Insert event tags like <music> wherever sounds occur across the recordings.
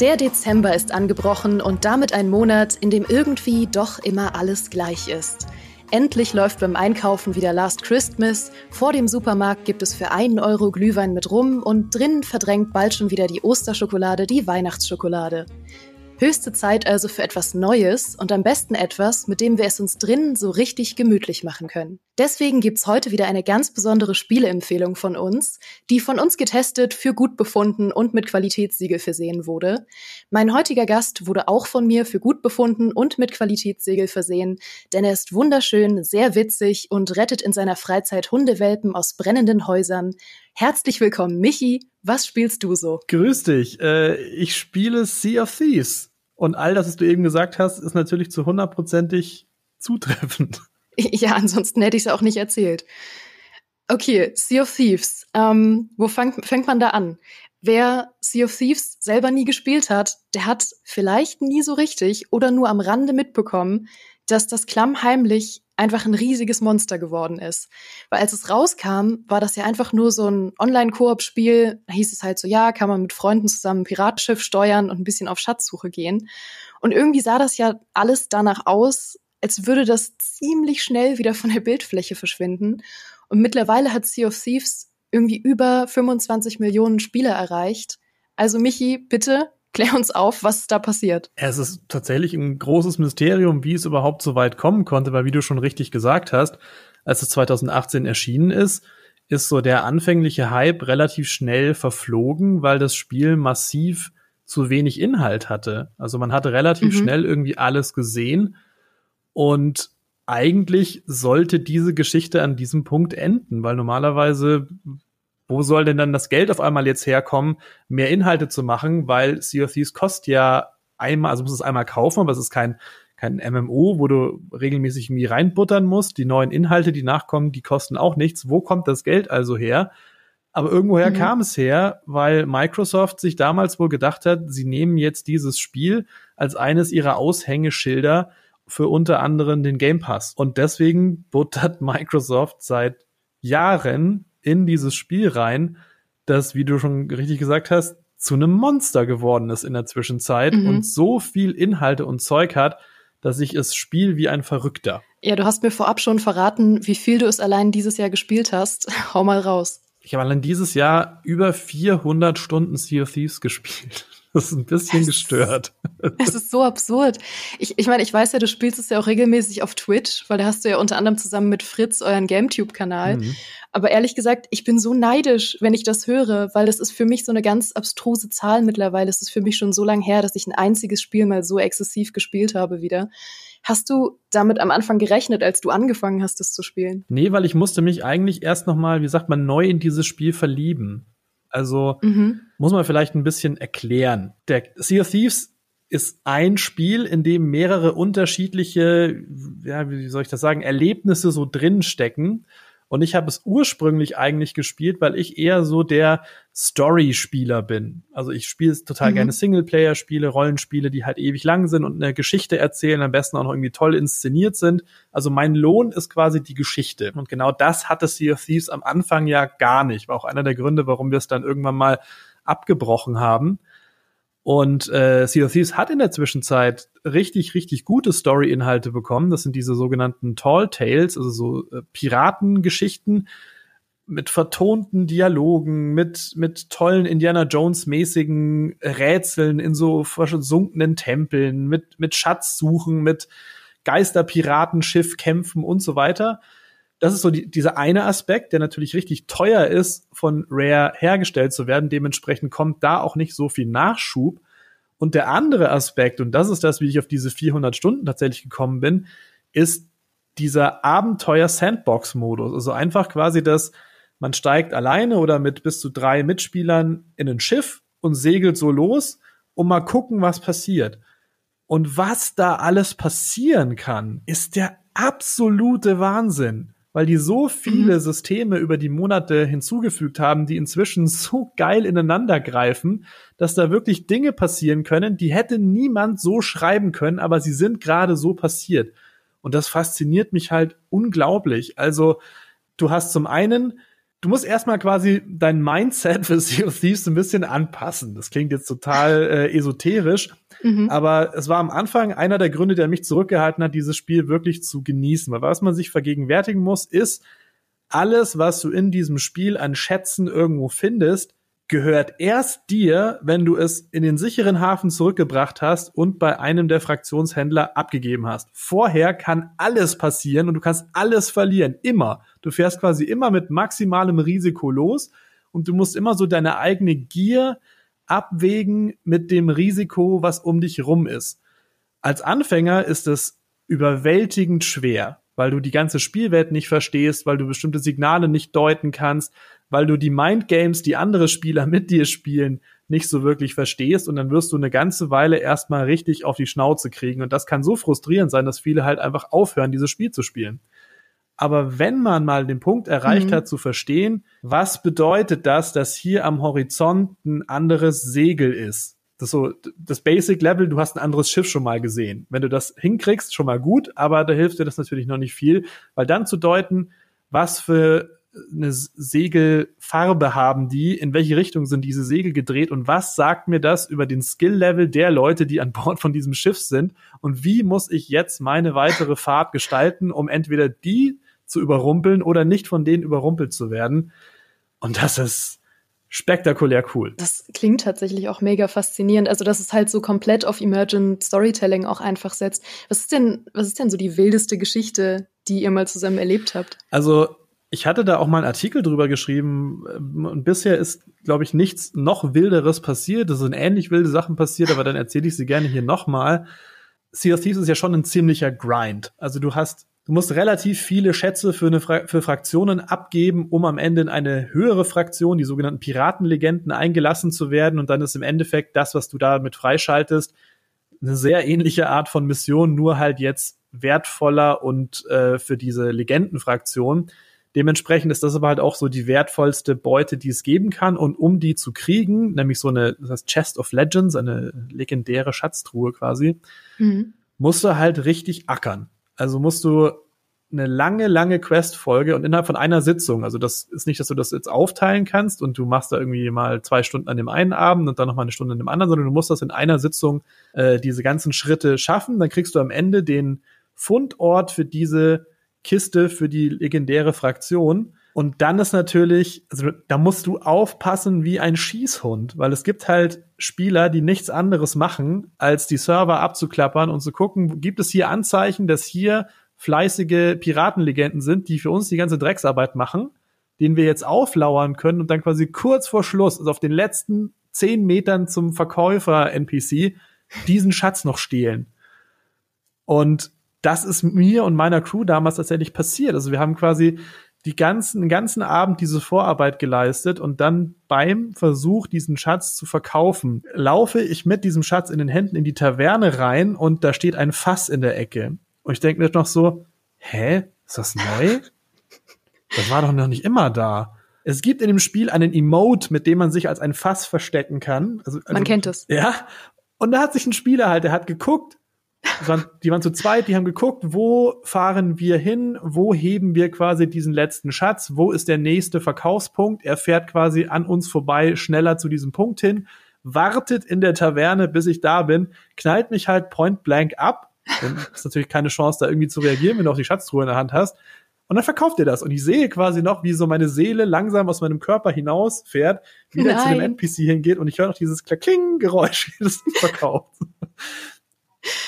Der Dezember ist angebrochen und damit ein Monat, in dem irgendwie doch immer alles gleich ist. Endlich läuft beim Einkaufen wieder Last Christmas, vor dem Supermarkt gibt es für einen Euro Glühwein mit Rum und drinnen verdrängt bald schon wieder die Osterschokolade die Weihnachtsschokolade. Höchste Zeit also für etwas Neues und am besten etwas, mit dem wir es uns drinnen so richtig gemütlich machen können. Deswegen gibt's heute wieder eine ganz besondere Spieleempfehlung von uns, die von uns getestet, für gut befunden und mit Qualitätssiegel versehen wurde. Mein heutiger Gast wurde auch von mir für gut befunden und mit Qualitätssiegel versehen, denn er ist wunderschön, sehr witzig und rettet in seiner Freizeit Hundewelpen aus brennenden Häusern. Herzlich willkommen, Michi. Was spielst du so? Grüß dich. Äh, ich spiele Sea of Thieves. Und all das, was du eben gesagt hast, ist natürlich zu hundertprozentig zutreffend. <laughs> Ja, ansonsten hätte ich es auch nicht erzählt. Okay, Sea of Thieves. Ähm, wo fang, fängt man da an? Wer Sea of Thieves selber nie gespielt hat, der hat vielleicht nie so richtig oder nur am Rande mitbekommen, dass das klammheimlich einfach ein riesiges Monster geworden ist. Weil als es rauskam, war das ja einfach nur so ein Online-Koop-Spiel. Da hieß es halt so, ja, kann man mit Freunden zusammen ein Piratenschiff steuern und ein bisschen auf Schatzsuche gehen. Und irgendwie sah das ja alles danach aus, als würde das ziemlich schnell wieder von der Bildfläche verschwinden. Und mittlerweile hat Sea of Thieves irgendwie über 25 Millionen Spieler erreicht. Also Michi, bitte Klär uns auf, was da passiert. Es ist tatsächlich ein großes Mysterium, wie es überhaupt so weit kommen konnte, weil wie du schon richtig gesagt hast, als es 2018 erschienen ist, ist so der anfängliche Hype relativ schnell verflogen, weil das Spiel massiv zu wenig Inhalt hatte. Also man hatte relativ mhm. schnell irgendwie alles gesehen und eigentlich sollte diese Geschichte an diesem Punkt enden, weil normalerweise wo soll denn dann das Geld auf einmal jetzt herkommen, mehr Inhalte zu machen, weil Sea of Thieves kostet ja einmal, also muss es einmal kaufen, aber es ist kein, kein MMO, wo du regelmäßig irgendwie reinbuttern musst. Die neuen Inhalte, die nachkommen, die kosten auch nichts. Wo kommt das Geld also her? Aber irgendwoher mhm. kam es her, weil Microsoft sich damals wohl gedacht hat, sie nehmen jetzt dieses Spiel als eines ihrer Aushängeschilder für unter anderem den Game Pass. Und deswegen buttert <laughs> Microsoft seit Jahren in dieses Spiel rein, das, wie du schon richtig gesagt hast, zu einem Monster geworden ist in der Zwischenzeit mhm. und so viel Inhalte und Zeug hat, dass ich es spiele wie ein Verrückter. Ja, du hast mir vorab schon verraten, wie viel du es allein dieses Jahr gespielt hast. <laughs> Hau mal raus. Ich habe allein dieses Jahr über 400 Stunden Sea of Thieves gespielt. Das ist ein bisschen gestört. Es ist so absurd. Ich, ich meine, ich weiß ja, du spielst es ja auch regelmäßig auf Twitch, weil da hast du ja unter anderem zusammen mit Fritz euren GameTube-Kanal. Mhm. Aber ehrlich gesagt, ich bin so neidisch, wenn ich das höre, weil das ist für mich so eine ganz abstruse Zahl mittlerweile. Es ist für mich schon so lange her, dass ich ein einziges Spiel mal so exzessiv gespielt habe wieder. Hast du damit am Anfang gerechnet, als du angefangen hast, das zu spielen? Nee, weil ich musste mich eigentlich erst noch mal, wie sagt man, neu in dieses Spiel verlieben. Also mhm. muss man vielleicht ein bisschen erklären. Der Sea of Thieves ist ein Spiel, in dem mehrere unterschiedliche, ja, wie soll ich das sagen, Erlebnisse so drin stecken. Und ich habe es ursprünglich eigentlich gespielt, weil ich eher so der Story-Spieler bin. Also ich spiele total mhm. gerne Singleplayer-Spiele, Rollenspiele, die halt ewig lang sind und eine Geschichte erzählen, am besten auch noch irgendwie toll inszeniert sind. Also mein Lohn ist quasi die Geschichte. Und genau das hatte Sea of Thieves am Anfang ja gar nicht. War auch einer der Gründe, warum wir es dann irgendwann mal abgebrochen haben. Und äh, Sea of Thieves hat in der Zwischenzeit richtig, richtig gute Story-Inhalte bekommen. Das sind diese sogenannten Tall Tales, also so äh, Piratengeschichten mit vertonten Dialogen, mit, mit tollen Indiana Jones-mäßigen Rätseln in so versunkenen Tempeln, mit, mit Schatzsuchen, mit Geisterpiratenschiff-Kämpfen und so weiter das ist so die, dieser eine Aspekt, der natürlich richtig teuer ist, von Rare hergestellt zu werden. Dementsprechend kommt da auch nicht so viel Nachschub. Und der andere Aspekt, und das ist das, wie ich auf diese 400 Stunden tatsächlich gekommen bin, ist dieser Abenteuer-Sandbox-Modus. Also einfach quasi das, man steigt alleine oder mit bis zu drei Mitspielern in ein Schiff und segelt so los und mal gucken, was passiert. Und was da alles passieren kann, ist der absolute Wahnsinn weil die so viele mhm. Systeme über die Monate hinzugefügt haben, die inzwischen <laughs> so geil ineinander greifen, dass da wirklich Dinge passieren können, die hätte niemand so schreiben können, aber sie sind gerade so passiert. Und das fasziniert mich halt unglaublich. Also, du hast zum einen du musst erstmal quasi dein Mindset für Sea of Thieves ein bisschen anpassen. Das klingt jetzt total <laughs> äh, esoterisch, mhm. aber es war am Anfang einer der Gründe, der mich zurückgehalten hat, dieses Spiel wirklich zu genießen. Weil was man sich vergegenwärtigen muss, ist, alles, was du in diesem Spiel an Schätzen irgendwo findest, gehört erst dir, wenn du es in den sicheren Hafen zurückgebracht hast und bei einem der Fraktionshändler abgegeben hast. Vorher kann alles passieren und du kannst alles verlieren. Immer. Du fährst quasi immer mit maximalem Risiko los und du musst immer so deine eigene Gier abwägen mit dem Risiko, was um dich rum ist. Als Anfänger ist es überwältigend schwer, weil du die ganze Spielwelt nicht verstehst, weil du bestimmte Signale nicht deuten kannst, weil du die Mindgames, die andere Spieler <laughs> mit dir spielen, nicht so wirklich verstehst und dann wirst du eine ganze Weile erstmal richtig auf die Schnauze kriegen und das kann so frustrierend sein, dass viele halt einfach aufhören, dieses Spiel zu spielen. Aber wenn man mal den Punkt erreicht mhm. hat zu verstehen, was bedeutet das, dass hier am Horizont ein anderes Segel ist? Das so das Basic Level, du hast ein anderes Schiff schon mal gesehen. Wenn du das hinkriegst, schon mal gut, aber da hilft dir das natürlich noch nicht viel, weil dann zu deuten, was für eine Segelfarbe haben die, in welche Richtung sind diese Segel gedreht und was sagt mir das über den Skill-Level der Leute, die an Bord von diesem Schiff sind und wie muss ich jetzt meine weitere Fahrt gestalten, um entweder die zu überrumpeln oder nicht von denen überrumpelt zu werden. Und das ist spektakulär cool. Das klingt tatsächlich auch mega faszinierend. Also, dass es halt so komplett auf Emergent Storytelling auch einfach setzt. Was ist denn, was ist denn so die wildeste Geschichte, die ihr mal zusammen erlebt habt? Also, ich hatte da auch mal einen Artikel drüber geschrieben und bisher ist, glaube ich, nichts noch wilderes passiert. Es sind ähnlich wilde Sachen passiert, aber dann erzähle ich sie gerne hier nochmal. Sea of Thieves ist ja schon ein ziemlicher Grind. Also du hast, du musst relativ viele Schätze für, eine Fra für Fraktionen abgeben, um am Ende in eine höhere Fraktion, die sogenannten Piratenlegenden, eingelassen zu werden. Und dann ist im Endeffekt das, was du damit freischaltest, eine sehr ähnliche Art von Mission, nur halt jetzt wertvoller und äh, für diese Legendenfraktion. Dementsprechend ist das aber halt auch so die wertvollste Beute, die es geben kann. Und um die zu kriegen, nämlich so eine, das heißt Chest of Legends, eine legendäre Schatztruhe quasi, mhm. musst du halt richtig ackern. Also musst du eine lange, lange Quest-Folge und innerhalb von einer Sitzung, also das ist nicht, dass du das jetzt aufteilen kannst und du machst da irgendwie mal zwei Stunden an dem einen Abend und dann noch mal eine Stunde an dem anderen, sondern du musst das in einer Sitzung äh, diese ganzen Schritte schaffen. Dann kriegst du am Ende den Fundort für diese Kiste für die legendäre Fraktion. Und dann ist natürlich, also da musst du aufpassen wie ein Schießhund, weil es gibt halt Spieler, die nichts anderes machen, als die Server abzuklappern und zu gucken, gibt es hier Anzeichen, dass hier fleißige Piratenlegenden sind, die für uns die ganze Drecksarbeit machen, den wir jetzt auflauern können und dann quasi kurz vor Schluss, also auf den letzten zehn Metern zum Verkäufer NPC, diesen Schatz noch stehlen. Und das ist mir und meiner Crew damals tatsächlich passiert. Also wir haben quasi die ganzen, den ganzen Abend diese Vorarbeit geleistet und dann beim Versuch, diesen Schatz zu verkaufen, laufe ich mit diesem Schatz in den Händen in die Taverne rein und da steht ein Fass in der Ecke. Und ich denke mir noch so, hä? Ist das neu? <laughs> Das war doch noch nicht immer da. Es gibt in dem Spiel einen Emote, mit dem man sich als ein Fass verstecken kann. Also, also man kennt es. Ja. Und da hat sich ein Spieler halt, der hat geguckt, waren, die waren zu zweit, die haben geguckt, wo fahren wir hin, wo heben wir quasi diesen letzten Schatz, wo ist der nächste Verkaufspunkt. Er fährt quasi an uns vorbei schneller zu diesem Punkt hin, wartet in der Taverne, bis ich da bin, knallt mich halt point blank ab. Dann ist natürlich keine Chance, da irgendwie zu reagieren, wenn du auch die Schatztruhe in der Hand hast. Und dann verkauft ihr das. Und ich sehe quasi noch, wie so meine Seele langsam aus meinem Körper hinausfährt, wieder Nein. zu dem NPC hingeht und ich höre noch dieses Kling-Geräusch, <laughs> wie das verkauft.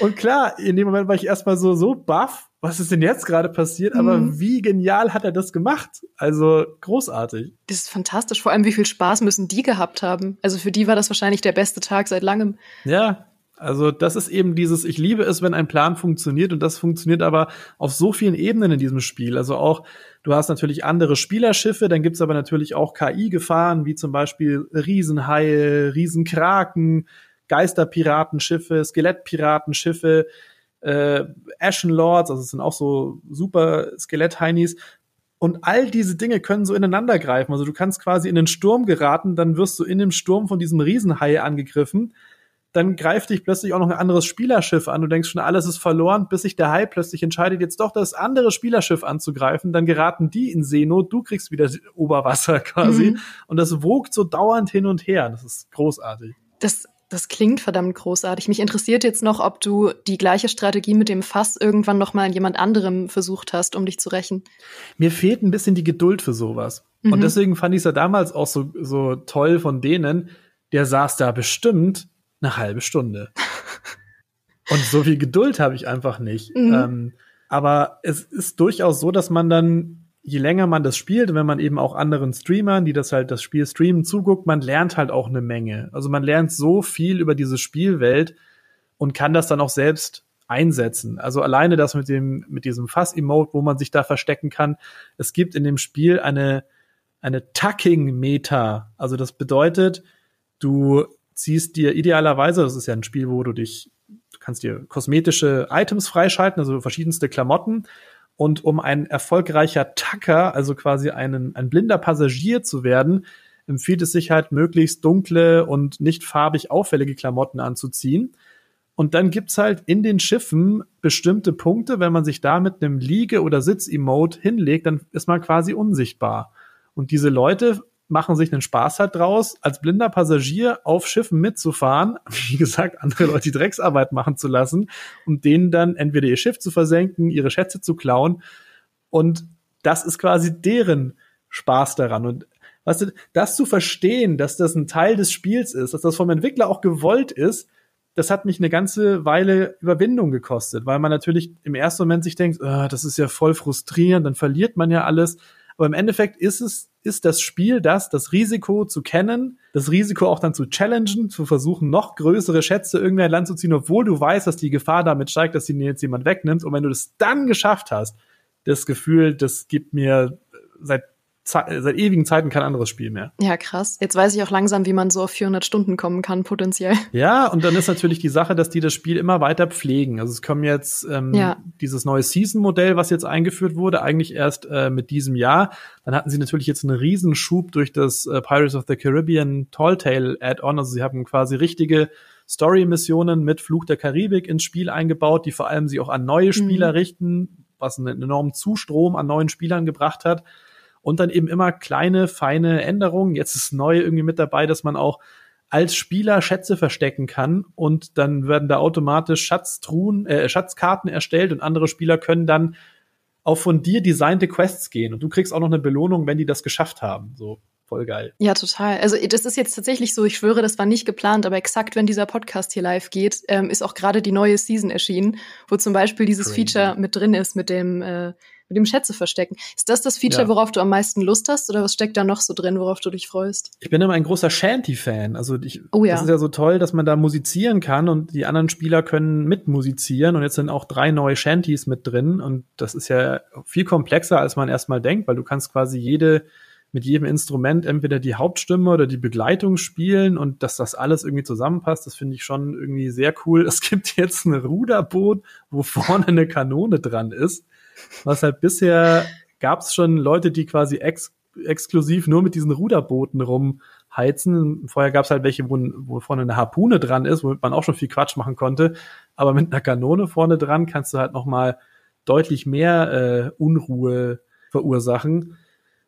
Und klar, in dem Moment war ich erstmal so, so baff, was ist denn jetzt gerade passiert? Aber mhm. wie genial hat er das gemacht? Also großartig. Das ist fantastisch. Vor allem, wie viel Spaß müssen die gehabt haben? Also für die war das wahrscheinlich der beste Tag seit langem. Ja, also das ist eben dieses, ich liebe es, wenn ein Plan funktioniert und das funktioniert aber auf so vielen Ebenen in diesem Spiel. Also auch, du hast natürlich andere Spielerschiffe, dann gibt's aber natürlich auch KI-Gefahren, wie zum Beispiel Riesenhaie, Riesenkraken, Geisterpiratenschiffe, Skelettpiratenschiffe, äh, Ashen Lords, also es sind auch so super Skelett-Heinis. Und all diese Dinge können so ineinander greifen. Also du kannst quasi in den Sturm geraten, dann wirst du in dem Sturm von diesem Riesenhai angegriffen. dann greift dich plötzlich auch noch ein anderes Spielerschiff an. Du denkst schon, alles ist verloren, bis sich der Hai plötzlich entscheidet, jetzt doch das andere Spielerschiff anzugreifen. Dann geraten die in Seenot, du kriegst wieder Oberwasser <laughs> quasi. Mhm. Und das wogt so dauernd hin und her. Das ist großartig. Das das klingt verdammt großartig. Mich interessiert jetzt noch, ob du die gleiche Strategie mit dem Fass irgendwann noch mal an jemand anderem versucht hast, um dich zu rächen. Mir fehlt ein bisschen die Geduld für sowas. Mhm. Und deswegen fand ich es ja damals auch so, so toll von denen. Der saß da bestimmt eine halbe Stunde. <laughs> Und so viel Geduld habe ich einfach nicht. Mhm. Ähm, aber es ist durchaus so, dass man dann, je länger man das spielt, wenn man eben auch anderen Streamern, die das halt das Spiel streamen, zuguckt, man lernt halt auch eine Menge. Also man lernt so viel über diese Spielwelt und kann das dann auch selbst einsetzen. Also alleine das mit dem, mit diesem Fass-Emote, wo man sich da verstecken kann. Es gibt in dem Spiel eine, eine Tucking-Meta. Also das bedeutet, du ziehst dir idealerweise, das ist ja ein Spiel, wo du dich, du kannst dir kosmetische Items freischalten, also verschiedenste Klamotten. Und um ein erfolgreicher Tacker, also quasi einen, ein blinder Passagier zu werden, empfiehlt es sich halt möglichst dunkle und nicht farbig auffällige Klamotten anzuziehen. Und dann gibt's halt in den Schiffen bestimmte Punkte, wenn man sich da mit einem Liege- oder Sitz-Emote hinlegt, dann ist man quasi unsichtbar. Und diese Leute machen sich einen Spaß halt draus, als blinder Passagier auf Schiffen mitzufahren, <laughs> wie gesagt, andere Leute die Drecksarbeit machen zu lassen, um denen dann entweder ihr Schiff zu versenken, ihre Schätze zu klauen. Und das ist quasi deren Spaß daran. Und weißt du, das zu verstehen, dass das ein Teil des Spiels ist, dass das vom Entwickler auch gewollt ist, das hat mich eine ganze Weile Überwindung gekostet, weil man natürlich im ersten Moment sich denkt, oh, das ist ja voll frustrierend, dann verliert man ja alles. Aber im Endeffekt ist es, ist das Spiel das, das Risiko zu kennen, das Risiko auch dann zu challengen, zu versuchen, noch größere Schätze irgendwie ein Land zu ziehen, obwohl du weißt, dass die Gefahr damit steigt, dass sie dir jetzt jemand wegnimmt. Und wenn du das dann geschafft hast, das Gefühl, das gibt mir seit seit ewigen Zeiten kein anderes Spiel mehr. Ja, krass. Jetzt weiß ich auch langsam, wie man so auf 400 Stunden kommen kann, potenziell. <laughs> Ja, und dann ist natürlich die Sache, dass die das Spiel immer weiter pflegen. Also es kommen jetzt ähm, ja. dieses neue Season-Modell, was jetzt eingeführt wurde, eigentlich erst äh, mit diesem Jahr. Dann hatten sie natürlich jetzt einen Riesenschub durch das äh, Pirates of the Caribbean Tall Tale Add-on. Also sie haben quasi richtige Story-Missionen mit Fluch der Karibik ins Spiel eingebaut, die vor allem sie auch an neue Spieler mhm. richten, was einen enormen Zustrom an neuen Spielern gebracht hat und dann eben immer kleine, feine Änderungen. Jetzt ist neu irgendwie mit dabei, dass man auch als Spieler Schätze verstecken kann und dann werden da automatisch Schatztruhen, äh, Schatzkarten erstellt und andere Spieler können dann auf von dir designte Quests gehen und du kriegst auch noch eine Belohnung, wenn die das geschafft haben. So voll geil. Ja, total. Also das ist jetzt tatsächlich so, ich schwöre, das war nicht geplant, aber exakt, wenn dieser Podcast hier live geht, ähm, ist auch gerade die neue Season erschienen, wo zum Beispiel dieses Crazy. Feature mit drin ist, mit dem äh, mit dem Schätze verstecken. Ist das das Feature, ja. worauf du am meisten Lust hast oder was steckt da noch so drin, worauf du dich freust? Ich bin immer ein großer Shanty-Fan. Also ich, oh, ja. das ist ja so toll, dass man da musizieren kann und die anderen Spieler können mitmusizieren und jetzt sind auch drei neue Shanties mit drin und das ist ja viel komplexer, als man erstmal denkt, weil du kannst quasi jede mit jedem Instrument entweder die Hauptstimme oder die Begleitung spielen und dass das alles irgendwie zusammenpasst, das finde ich schon irgendwie sehr cool. <laughs> Es gibt jetzt ein Ruderboot, wo vorne eine Kanone dran ist was halt bisher gab es schon Leute, die quasi ex exklusiv nur mit diesen Ruderbooten rumheizen. Vorher gab es halt welche, wo, wo vorne eine Harpune dran ist, womit man auch schon viel Quatsch machen konnte. Aber mit einer Kanone vorne dran kannst du halt noch mal deutlich mehr äh, Unruhe verursachen.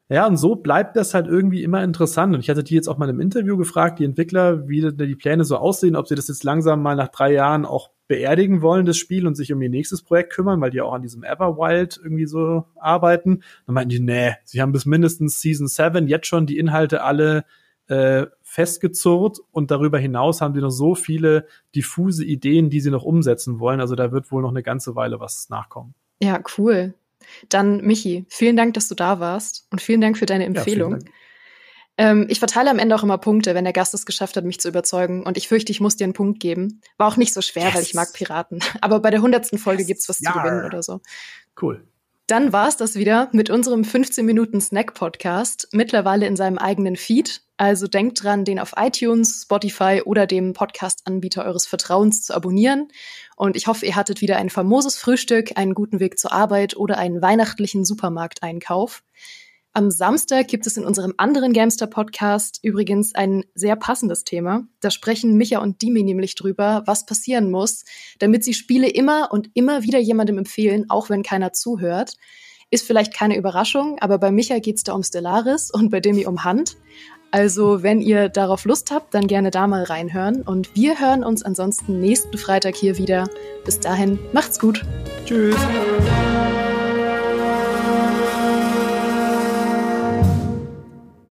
Ja, und so bleibt das halt irgendwie immer interessant. Und ich hatte die jetzt auch mal im Interview gefragt, die Entwickler, wie die Pläne so aussehen, ob sie das jetzt langsam mal nach drei Jahren auch beerdigen wollen, das Spiel, und sich um ihr nächstes Projekt kümmern, weil die auch an diesem Everwild irgendwie so arbeiten. Dann meinten die, nee, sie haben bis mindestens Season 7 jetzt schon die Inhalte alle äh, festgezurrt und darüber hinaus haben die noch so viele diffuse Ideen, die sie noch umsetzen wollen. Also da wird wohl noch eine ganze Weile was nachkommen. Ja, cool. Dann, Michi, vielen Dank, dass du da warst und vielen Dank für deine Empfehlung. Ja, ähm, ich verteile am Ende auch immer Punkte, wenn der Gast es geschafft hat, mich zu überzeugen. Und ich fürchte, ich muss dir einen Punkt geben. War auch nicht so schwer, yes. weil ich mag Piraten. <laughs> Aber bei der hundertsten Folge yes. gibt's was ja. zu gewinnen oder so. Cool. Dann war's das wieder mit unserem 15 Minuten Snack Podcast, mittlerweile in seinem eigenen Feed. Also denkt dran, den auf iTunes, Spotify oder dem Podcast-Anbieter eures Vertrauens zu abonnieren. Und ich hoffe, ihr hattet wieder ein famoses Frühstück, einen guten Weg zur Arbeit oder einen weihnachtlichen Supermarkteinkauf. Am Samstag gibt es in unserem anderen Gamester-Podcast übrigens ein sehr passendes Thema. Da sprechen Micha und Dimi nämlich drüber, was passieren muss, damit sie Spiele immer und immer wieder jemandem empfehlen, auch wenn keiner zuhört. Ist vielleicht keine Überraschung, aber bei Micha geht es da um Stellaris und bei Demi um Hand. Also, wenn ihr darauf Lust habt, dann gerne da mal reinhören. Und wir hören uns ansonsten nächsten Freitag hier wieder. Bis dahin, macht's gut. Tschüss.